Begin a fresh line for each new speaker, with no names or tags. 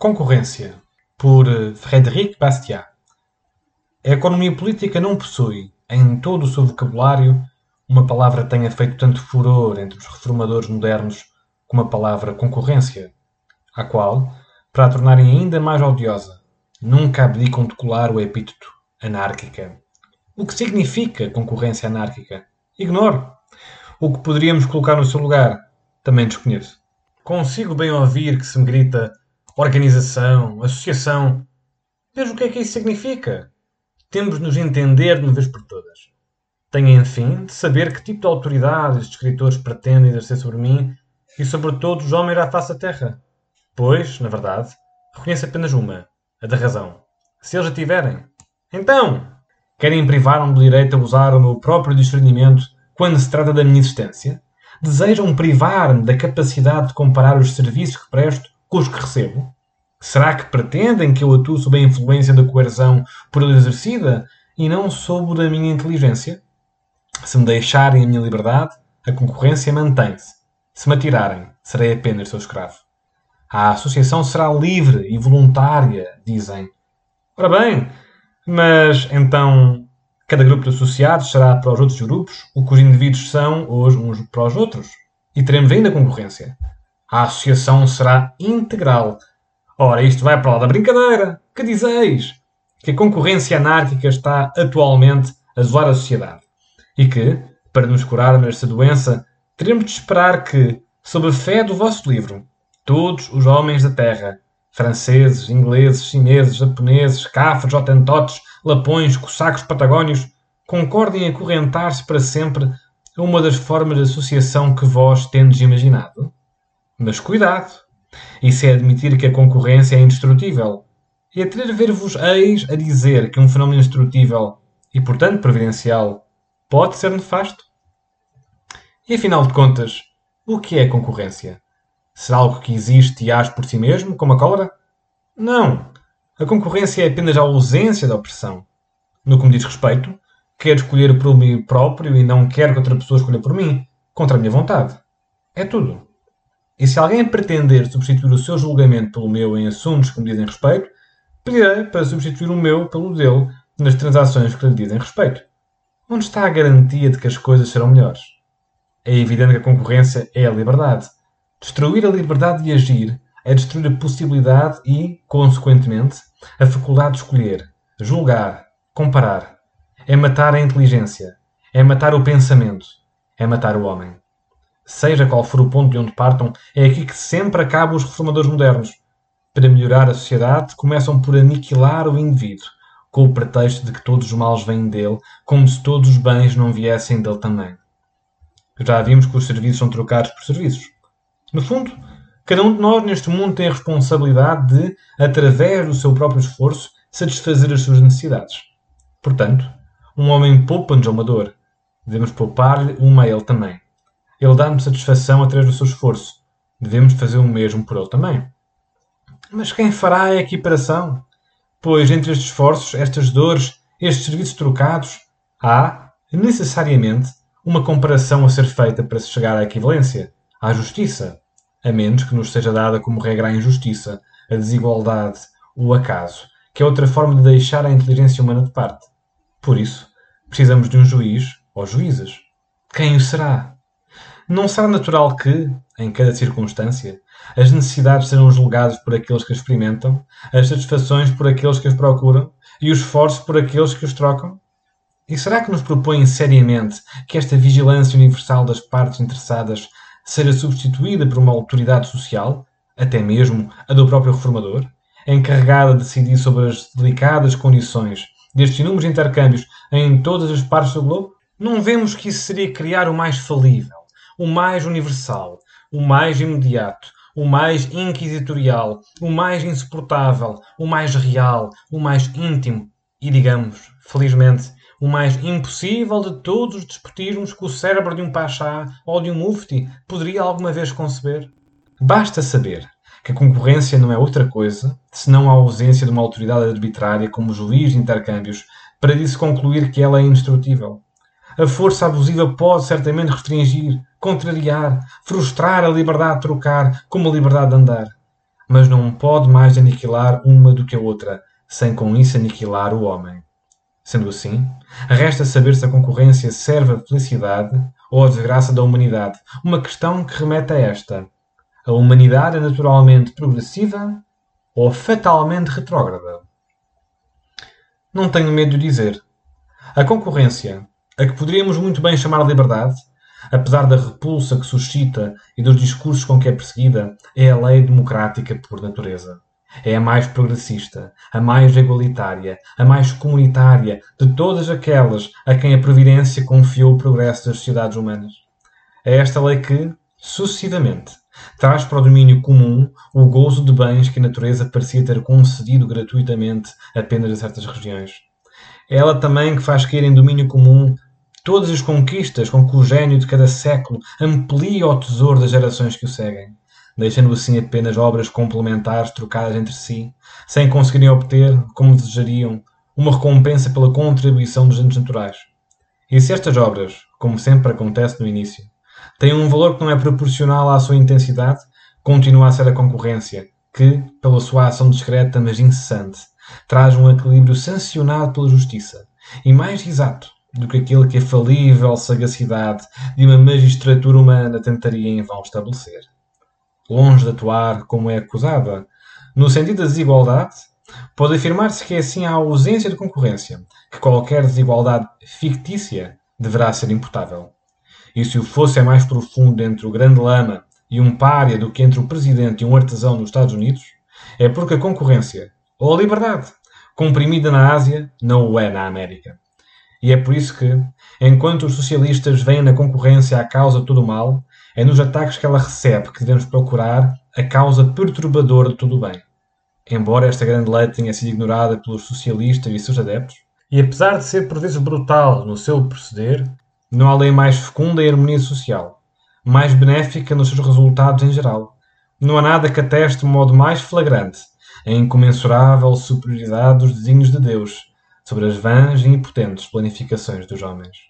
Concorrência, por eh, Frédéric Bastiat. A economia política não possui, em todo o seu vocabulário, uma palavra que tenha feito tanto furor entre os reformadores modernos como a palavra concorrência, à qual, para a tornarem ainda mais odiosa, nunca abdicam de colar o epíteto anárquica. O que significa concorrência anárquica? Ignore. O que poderíamos colocar no seu lugar? Também desconheço. Consigo bem ouvir que se me grita organização, associação. Veja o que é que isso significa. Temos de nos entender de uma vez por todas. Tenho, enfim, de saber que tipo de autoridade estes escritores pretendem exercer sobre mim e sobre todos os homens à face da terra. Pois, na verdade, reconheço apenas uma, a da razão. Se eles a tiverem. Então, querem privar-me do direito a usar o meu próprio discernimento quando se trata da minha existência? Desejam privar-me da capacidade de comparar os serviços que presto com os que recebo? Será que pretendem que eu atue sob a influência da coerção por ele exercida e não sob a minha inteligência? Se me deixarem a minha liberdade, a concorrência mantém-se. Se me atirarem, serei apenas seu escravo. A associação será livre e voluntária, dizem. Ora bem, mas então cada grupo de associados será para os outros grupos o que os indivíduos são hoje uns para os outros. E teremos ainda concorrência a associação será integral. Ora, isto vai para lá da brincadeira. Que dizeis? Que a concorrência anárquica está atualmente a zoar a sociedade. E que, para nos curarmos desta doença, teremos de esperar que, sob a fé do vosso livro, todos os homens da Terra, franceses, ingleses, chineses, japoneses, cafres, hotentotes, lapões, cossacos patagónios, concordem a correntar-se para sempre a uma das formas de associação que vós tendes imaginado? Mas cuidado! Isso é admitir que a concorrência é indestrutível. E atrever-vos eis a dizer que um fenómeno indestrutível e, portanto, providencial pode ser nefasto? E afinal de contas, o que é concorrência? Será algo que existe e age por si mesmo, como a cólera? Não! A concorrência é apenas a ausência da opressão. No que me diz respeito, quero escolher por mim próprio e não quero que outra pessoa escolha por mim, contra a minha vontade. É tudo. E se alguém pretender substituir o seu julgamento pelo meu em assuntos que me dizem respeito, pedirei para substituir o meu pelo dele nas transações que lhe dizem respeito. Onde está a garantia de que as coisas serão melhores? É evidente que a concorrência é a liberdade. Destruir a liberdade de agir é destruir a possibilidade e, consequentemente, a faculdade de escolher, julgar, comparar. É matar a inteligência. É matar o pensamento. É matar o homem seja qual for o ponto de onde partam, é aqui que sempre acabam os reformadores modernos. Para melhorar a sociedade, começam por aniquilar o indivíduo, com o pretexto de que todos os males vêm dele, como se todos os bens não viessem dele também. Já vimos que os serviços são trocados por serviços. No fundo, cada um de nós neste mundo tem a responsabilidade de, através do seu próprio esforço, satisfazer as suas necessidades. Portanto, um homem poupa-nos a uma dor. Devemos poupar-lhe uma a ele também. Ele dá-nos satisfação através do seu esforço. Devemos fazer o mesmo por ele também. Mas quem fará a equiparação? Pois entre estes esforços, estas dores, estes serviços trocados, há, necessariamente, uma comparação a ser feita para se chegar à equivalência, à justiça, a menos que nos seja dada como regra a injustiça, a desigualdade, o acaso, que é outra forma de deixar a inteligência humana de parte. Por isso, precisamos de um juiz ou juízes. Quem o será? Não será natural que, em cada circunstância, as necessidades sejam julgadas por aqueles que as experimentam, as satisfações por aqueles que as procuram e os esforços por aqueles que os trocam? E será que nos propõem seriamente que esta vigilância universal das partes interessadas seja substituída por uma autoridade social, até mesmo a do próprio reformador, encarregada de decidir sobre as delicadas condições destes inúmeros intercâmbios em todas as partes do globo? Não vemos que isso seria criar o mais falível, o mais universal, o mais imediato, o mais inquisitorial, o mais insuportável, o mais real, o mais íntimo e, digamos, felizmente, o mais impossível de todos os despotismos que o cérebro de um pachá ou de um mufti poderia alguma vez conceber? Basta saber que a concorrência não é outra coisa senão a ausência de uma autoridade arbitrária como juiz de intercâmbios para disso concluir que ela é indestrutível. A força abusiva pode certamente restringir, contrariar, frustrar a liberdade de trocar como a liberdade de andar. mas não pode mais aniquilar uma do que a outra, sem com isso aniquilar o homem. Sendo assim, resta saber se a concorrência serve à felicidade ou à desgraça da humanidade, uma questão que remete a esta. A humanidade é naturalmente progressiva ou fatalmente retrógrada? Não tenho medo de dizer. A concorrência, a que poderíamos muito bem chamar liberdade, apesar da repulsa que suscita e dos discursos com que é perseguida, é a lei democrática por natureza. É a mais progressista, a mais igualitária, a mais comunitária de todas aquelas a quem a Providência confiou o progresso das sociedades humanas. É esta lei que, sucessivamente, traz para o domínio comum o gozo de bens que a natureza parecia ter concedido gratuitamente apenas a certas regiões. É ela também que faz cair em domínio comum todas as conquistas com que o gênio de cada século amplia o tesouro das gerações que o seguem, deixando assim apenas obras complementares trocadas entre si, sem conseguirem obter, como desejariam, uma recompensa pela contribuição dos entes naturais. E se estas obras, como sempre acontece no início, têm um valor que não é proporcional à sua intensidade, continua a ser a concorrência, que, pela sua ação discreta mas incessante, traz um equilíbrio sancionado pela justiça, e mais exato, do que aquele que a falível sagacidade de uma magistratura humana tentaria em vão estabelecer. Longe de atuar como é acusada, no sentido da desigualdade, pode afirmar-se que é assim a ausência de concorrência, que qualquer desigualdade fictícia deverá ser imputável. E se o fosse é mais profundo entre o grande lama e um pária do que entre o presidente e um artesão nos Estados Unidos, é porque a concorrência, ou a liberdade, comprimida na Ásia, não o é na América. E é por isso que, enquanto os socialistas veem na concorrência a causa de todo o mal, é nos ataques que ela recebe que devemos procurar a causa perturbadora de todo o bem. Embora esta grande lei tenha sido ignorada pelos socialistas e seus adeptos, e apesar de ser por vezes brutal no seu proceder, não há lei mais fecunda em harmonia social, mais benéfica nos seus resultados em geral. Não há nada que ateste de modo mais flagrante a incomensurável superioridade dos desígnios de Deus sobre as vãs e impotentes planificações dos homens.